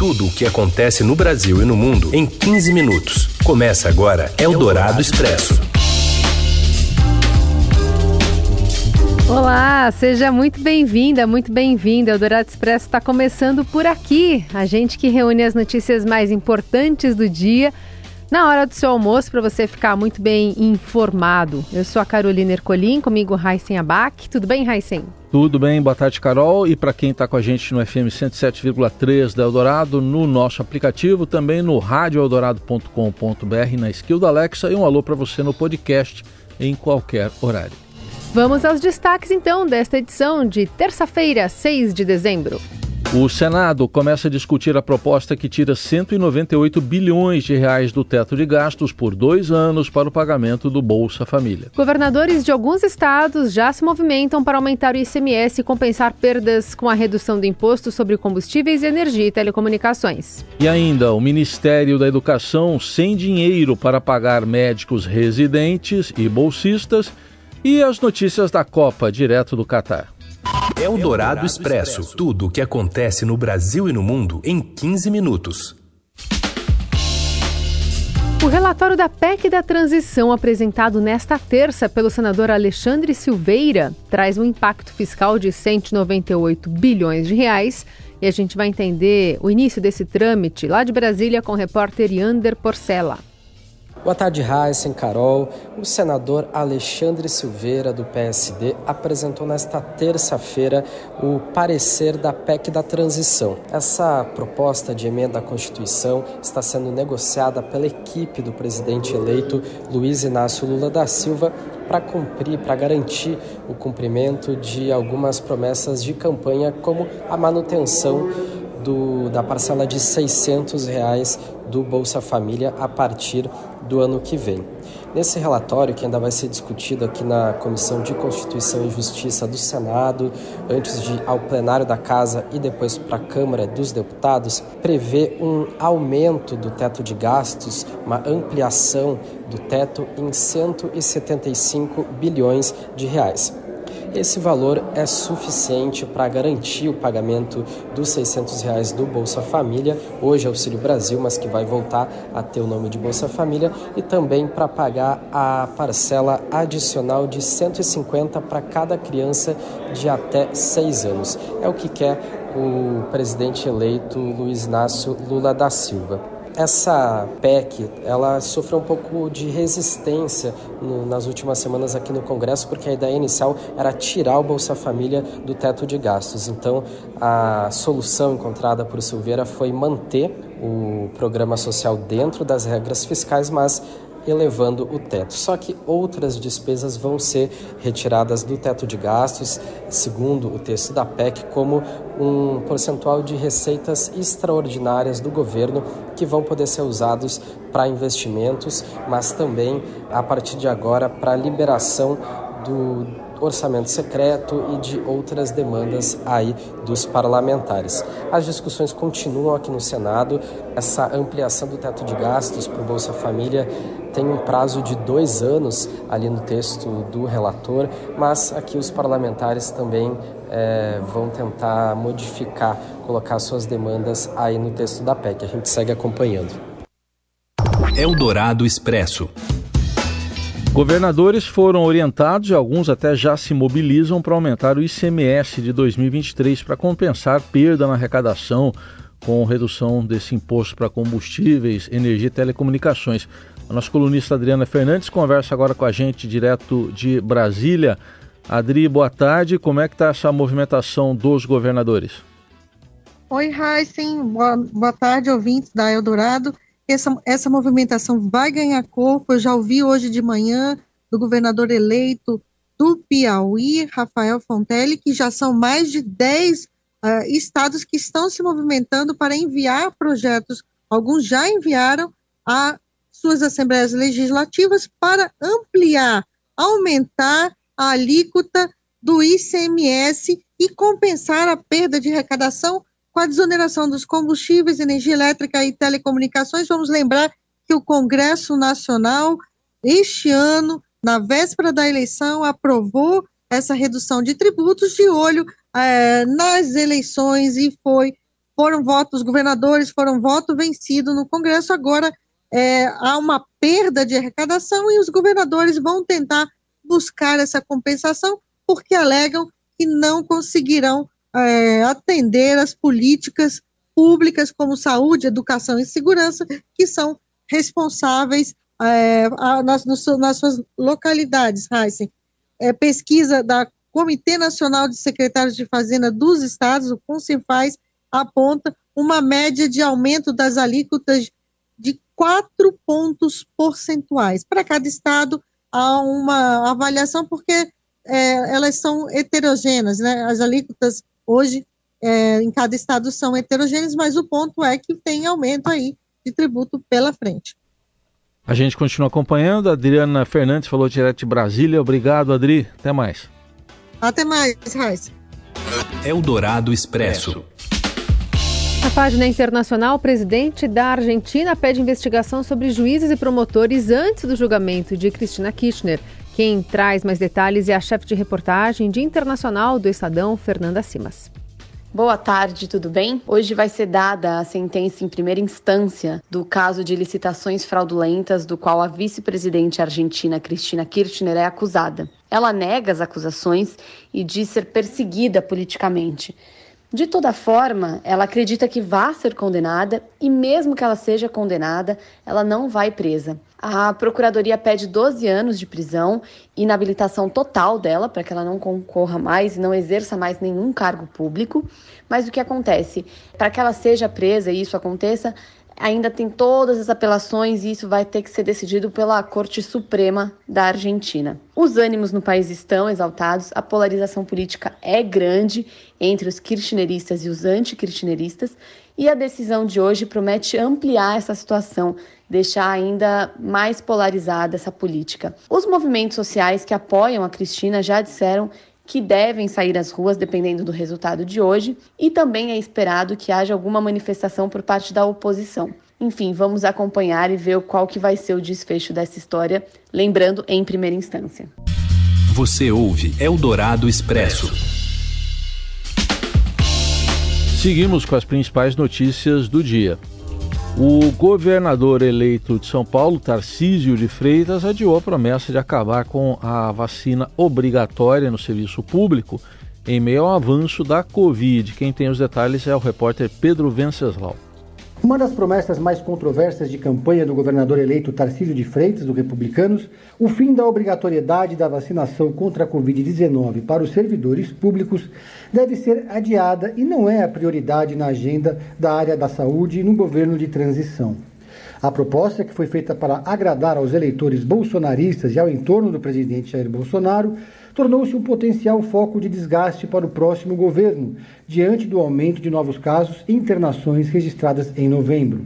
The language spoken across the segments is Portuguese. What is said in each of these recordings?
Tudo o que acontece no Brasil e no mundo em 15 minutos. Começa agora Eldorado Expresso. Olá, seja muito bem-vinda, muito bem-vinda. O Eldorado Expresso está começando por aqui. A gente que reúne as notícias mais importantes do dia na hora do seu almoço para você ficar muito bem informado. Eu sou a Carolina Ercolim, comigo Raíssen Abac. Tudo bem, Raíssen? Tudo bem, boa tarde, Carol. E para quem está com a gente no FM 107,3 da Eldorado, no nosso aplicativo, também no radioeldorado.com.br, na skill da Alexa, e um alô para você no podcast em qualquer horário. Vamos aos destaques então desta edição de terça-feira, 6 de dezembro. O Senado começa a discutir a proposta que tira 198 bilhões de reais do teto de gastos por dois anos para o pagamento do Bolsa Família. Governadores de alguns estados já se movimentam para aumentar o ICMS e compensar perdas com a redução do imposto sobre combustíveis, energia e telecomunicações. E ainda o Ministério da Educação sem dinheiro para pagar médicos residentes e bolsistas e as notícias da Copa direto do Catar. É o Dourado Expresso. Tudo o que acontece no Brasil e no mundo em 15 minutos. O relatório da PEC da transição, apresentado nesta terça pelo senador Alexandre Silveira, traz um impacto fiscal de 198 bilhões de reais. E a gente vai entender o início desse trâmite lá de Brasília com o repórter Yander Porcela. Boa tarde, Heisen, Carol. O senador Alexandre Silveira, do PSD, apresentou nesta terça-feira o parecer da PEC da transição. Essa proposta de emenda à Constituição está sendo negociada pela equipe do presidente eleito Luiz Inácio Lula da Silva para cumprir, para garantir o cumprimento de algumas promessas de campanha, como a manutenção do, da parcela de 600 reais do Bolsa Família a partir do ano que vem. Nesse relatório, que ainda vai ser discutido aqui na Comissão de Constituição e Justiça do Senado, antes de ao plenário da Casa e depois para a Câmara dos Deputados, prevê um aumento do teto de gastos, uma ampliação do teto em 175 bilhões de reais. Esse valor é suficiente para garantir o pagamento dos 600 reais do Bolsa Família, hoje Auxílio Brasil, mas que vai voltar a ter o nome de Bolsa Família, e também para pagar a parcela adicional de 150 para cada criança de até 6 anos. É o que quer o presidente eleito Luiz Inácio Lula da Silva. Essa PEC, ela sofreu um pouco de resistência no, nas últimas semanas aqui no Congresso, porque a ideia inicial era tirar o Bolsa Família do teto de gastos. Então, a solução encontrada por Silveira foi manter o programa social dentro das regras fiscais, mas elevando o teto. Só que outras despesas vão ser retiradas do teto de gastos, segundo o texto da PEC, como um percentual de receitas extraordinárias do governo que vão poder ser usados para investimentos, mas também a partir de agora para liberação do orçamento secreto e de outras demandas aí dos parlamentares. As discussões continuam aqui no Senado. Essa ampliação do teto de gastos para o Bolsa Família tem um prazo de dois anos ali no texto do relator, mas aqui os parlamentares também é, vão tentar modificar, colocar suas demandas aí no texto da PEC. A gente segue acompanhando. Eldorado Expresso. Governadores foram orientados e alguns até já se mobilizam para aumentar o ICMS de 2023 para compensar perda na arrecadação com redução desse imposto para combustíveis, energia e telecomunicações. A nossa colunista Adriana Fernandes conversa agora com a gente direto de Brasília. Adri, boa tarde. Como é que está essa movimentação dos governadores? Oi, Heisen. Boa, boa tarde, ouvintes da Eldorado essa, essa movimentação vai ganhar corpo. Eu já ouvi hoje de manhã do governador eleito do Piauí, Rafael Fontelli, que já são mais de 10 uh, ah, estados que estão se movimentando para enviar projetos, alguns já enviaram a suas assembleias legislativas para ampliar, aumentar a alíquota do ICMS e compensar a perda de arrecadação com a desoneração dos combustíveis, energia elétrica e telecomunicações, vamos lembrar que o Congresso Nacional, este ano, na véspera da eleição, aprovou essa redução de tributos de olho é, nas eleições e foi foram votos, os governadores foram voto vencido no Congresso, agora é, há uma perda de arrecadação e os governadores vão tentar buscar essa compensação porque alegam que não conseguirão é, atender as políticas públicas como saúde, educação e segurança, que são responsáveis é, a, nas, nas, suas localidades, Heisen. É, pesquisa da Comitê Nacional de Secretários de Fazenda dos Estados, o FUNCIFAS, aponta uma média de aumento das alíquotas de quatro pontos percentuais. Para cada estado, há uma avaliação, porque é, elas são heterogêneas, né? As alíquotas hoje é, em cada estado são heterogêneas, mas o ponto é que tem aumento aí de tributo pela frente. A gente continua acompanhando. A Adriana Fernandes falou direto de Brasília. Obrigado, Adri. Até mais. Até mais, Raíssa. Eldorado Expresso. Na página internacional, o presidente da Argentina pede investigação sobre juízes e promotores antes do julgamento de Cristina Kirchner. Quem traz mais detalhes é a chefe de reportagem de internacional do Estadão, Fernanda Simas. Boa tarde, tudo bem? Hoje vai ser dada a sentença em primeira instância do caso de licitações fraudulentas do qual a vice-presidente argentina Cristina Kirchner é acusada. Ela nega as acusações e diz ser perseguida politicamente. De toda forma, ela acredita que vai ser condenada e, mesmo que ela seja condenada, ela não vai presa. A Procuradoria pede 12 anos de prisão, inabilitação total dela, para que ela não concorra mais e não exerça mais nenhum cargo público. Mas o que acontece? Para que ela seja presa e isso aconteça, ainda tem todas as apelações e isso vai ter que ser decidido pela Corte Suprema da Argentina. Os ânimos no país estão exaltados, a polarização política é grande entre os kirchneristas e os anti-kirchneristas, e a decisão de hoje promete ampliar essa situação, deixar ainda mais polarizada essa política. Os movimentos sociais que apoiam a Cristina já disseram que devem sair às ruas dependendo do resultado de hoje, e também é esperado que haja alguma manifestação por parte da oposição. Enfim, vamos acompanhar e ver qual que vai ser o desfecho dessa história, lembrando em primeira instância. Você ouve Eldorado Expresso. Seguimos com as principais notícias do dia. O governador eleito de São Paulo, Tarcísio de Freitas, adiou a promessa de acabar com a vacina obrigatória no serviço público em meio ao avanço da Covid. Quem tem os detalhes é o repórter Pedro Venceslau. Uma das promessas mais controversas de campanha do governador eleito Tarcísio de Freitas, do Republicanos, o fim da obrigatoriedade da vacinação contra a Covid-19 para os servidores públicos deve ser adiada e não é a prioridade na agenda da área da saúde no governo de transição. A proposta, que foi feita para agradar aos eleitores bolsonaristas e ao entorno do presidente Jair Bolsonaro, tornou-se um potencial foco de desgaste para o próximo governo, diante do aumento de novos casos e internações registradas em novembro.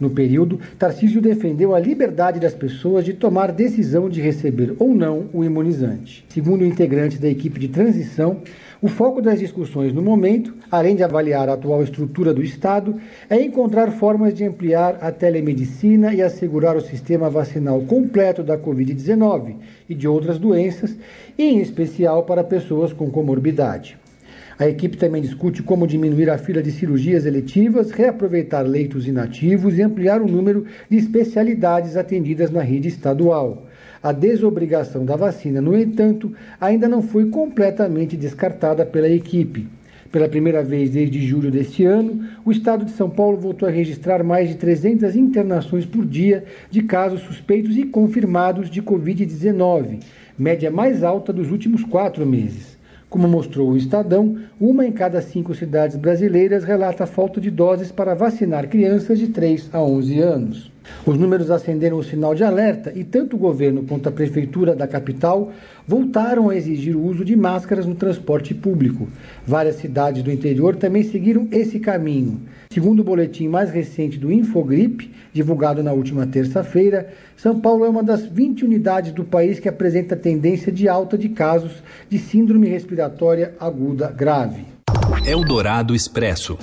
No período, Tarcísio defendeu a liberdade das pessoas de tomar decisão de receber ou não o imunizante. Segundo integrantes da equipe de transição, o foco das discussões no momento, além de avaliar a atual estrutura do Estado, é encontrar formas de ampliar a telemedicina e assegurar o sistema vacinal completo da Covid-19 e de outras doenças, em especial para pessoas com comorbidade. A equipe também discute como diminuir a fila de cirurgias eletivas, reaproveitar leitos inativos e ampliar o número de especialidades atendidas na rede estadual. A desobrigação da vacina, no entanto, ainda não foi completamente descartada pela equipe. Pela primeira vez desde julho deste ano, o estado de São Paulo voltou a registrar mais de 300 internações por dia de casos suspeitos e confirmados de Covid-19, média mais alta dos últimos quatro meses. Como mostrou o Estadão, uma em cada cinco cidades brasileiras relata falta de doses para vacinar crianças de 3 a 11 anos. Os números acenderam o sinal de alerta e tanto o governo quanto a prefeitura da capital voltaram a exigir o uso de máscaras no transporte público. Várias cidades do interior também seguiram esse caminho. Segundo o boletim mais recente do Infogripe, divulgado na última terça-feira, São Paulo é uma das 20 unidades do país que apresenta tendência de alta de casos de síndrome respiratória aguda grave. Eldorado Expresso.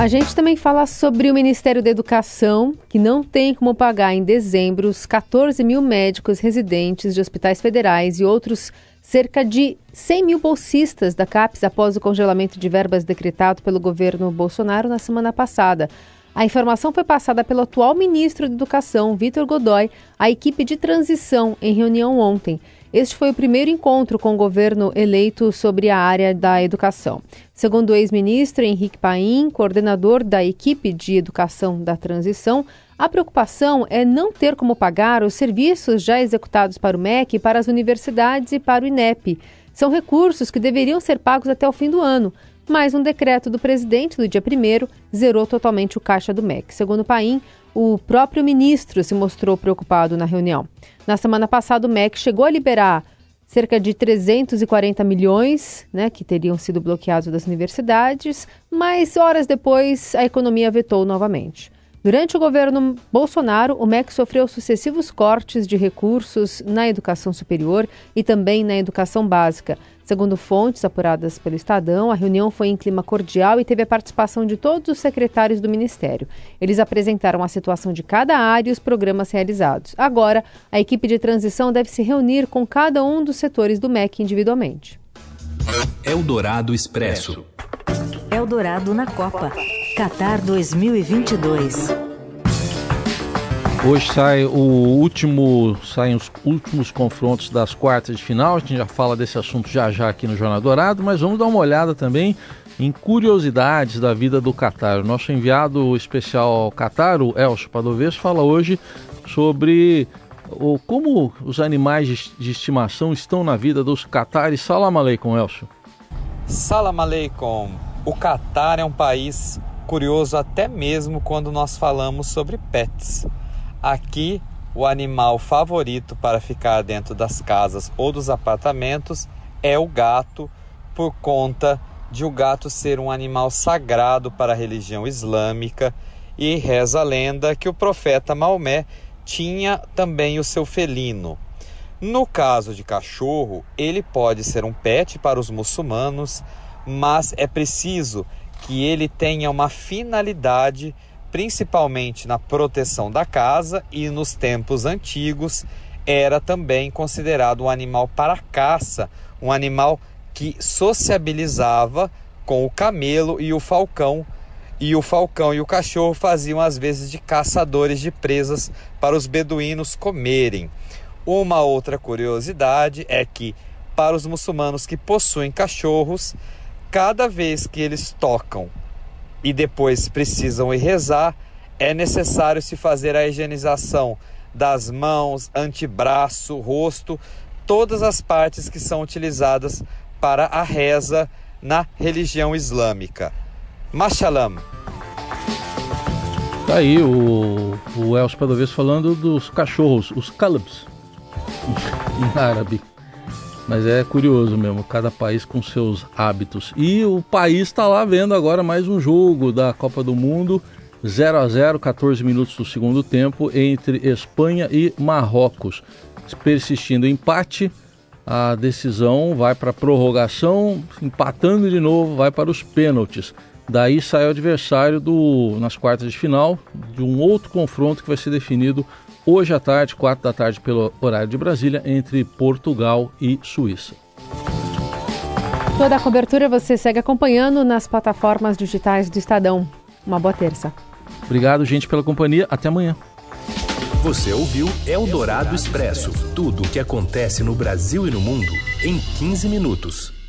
A gente também fala sobre o Ministério da Educação, que não tem como pagar em dezembro os 14 mil médicos residentes de hospitais federais e outros cerca de 100 mil bolsistas da CAPES após o congelamento de verbas decretado pelo governo Bolsonaro na semana passada. A informação foi passada pelo atual ministro da Educação, Vitor Godoy, à equipe de transição em reunião ontem. Este foi o primeiro encontro com o governo eleito sobre a área da educação. Segundo o ex-ministro Henrique Paim, coordenador da equipe de educação da transição, a preocupação é não ter como pagar os serviços já executados para o MEC, para as universidades e para o INEP. São recursos que deveriam ser pagos até o fim do ano, mas um decreto do presidente do dia 1 zerou totalmente o caixa do MEC. Segundo o Paim, o próprio ministro se mostrou preocupado na reunião. Na semana passada, o MEC chegou a liberar cerca de 340 milhões, né, que teriam sido bloqueados das universidades, mas horas depois a economia vetou novamente. Durante o governo Bolsonaro, o MEC sofreu sucessivos cortes de recursos na educação superior e também na educação básica. Segundo fontes apuradas pelo Estadão, a reunião foi em clima cordial e teve a participação de todos os secretários do Ministério. Eles apresentaram a situação de cada área e os programas realizados. Agora, a equipe de transição deve se reunir com cada um dos setores do MEC individualmente. Eldorado Expresso. Eldorado na Copa. Qatar 2022. Hoje sai o último, saem os últimos confrontos das quartas de final. A gente já fala desse assunto já já aqui no Jornal Dourado, mas vamos dar uma olhada também em curiosidades da vida do Qatar. O nosso enviado especial ao Qatar, o Elcio Padovez, fala hoje sobre o, como os animais de, de estimação estão na vida dos Qataris. Salam aleikum, Elcio. Salam aleikum. O Qatar é um país curioso até mesmo quando nós falamos sobre pets. Aqui, o animal favorito para ficar dentro das casas ou dos apartamentos é o gato, por conta de o gato ser um animal sagrado para a religião islâmica e reza a lenda que o profeta Maomé tinha também o seu felino. No caso de cachorro, ele pode ser um pet para os muçulmanos, mas é preciso que ele tenha uma finalidade, principalmente na proteção da casa e nos tempos antigos era também considerado um animal para caça, um animal que sociabilizava com o camelo e o falcão. E o falcão e o cachorro faziam às vezes de caçadores de presas para os beduínos comerem. Uma outra curiosidade é que para os muçulmanos que possuem cachorros, cada vez que eles tocam e depois precisam ir rezar, é necessário se fazer a higienização das mãos, antebraço, rosto, todas as partes que são utilizadas para a reza na religião islâmica. Mashalam. Tá aí o, o Elcio Padovez falando dos cachorros, os calabs, em árabe. Mas é curioso mesmo, cada país com seus hábitos. E o país está lá vendo agora mais um jogo da Copa do Mundo. 0 a 0 14 minutos do segundo tempo entre Espanha e Marrocos. Persistindo empate, a decisão vai para prorrogação, empatando de novo, vai para os pênaltis. Daí sai o adversário do, nas quartas de final de um outro confronto que vai ser definido hoje à tarde, 4 da tarde, pelo horário de Brasília, entre Portugal e Suíça. Toda a cobertura você segue acompanhando nas plataformas digitais do Estadão. Uma boa terça. Obrigado, gente, pela companhia. Até amanhã. Você ouviu Eldorado Expresso tudo o que acontece no Brasil e no mundo em 15 minutos.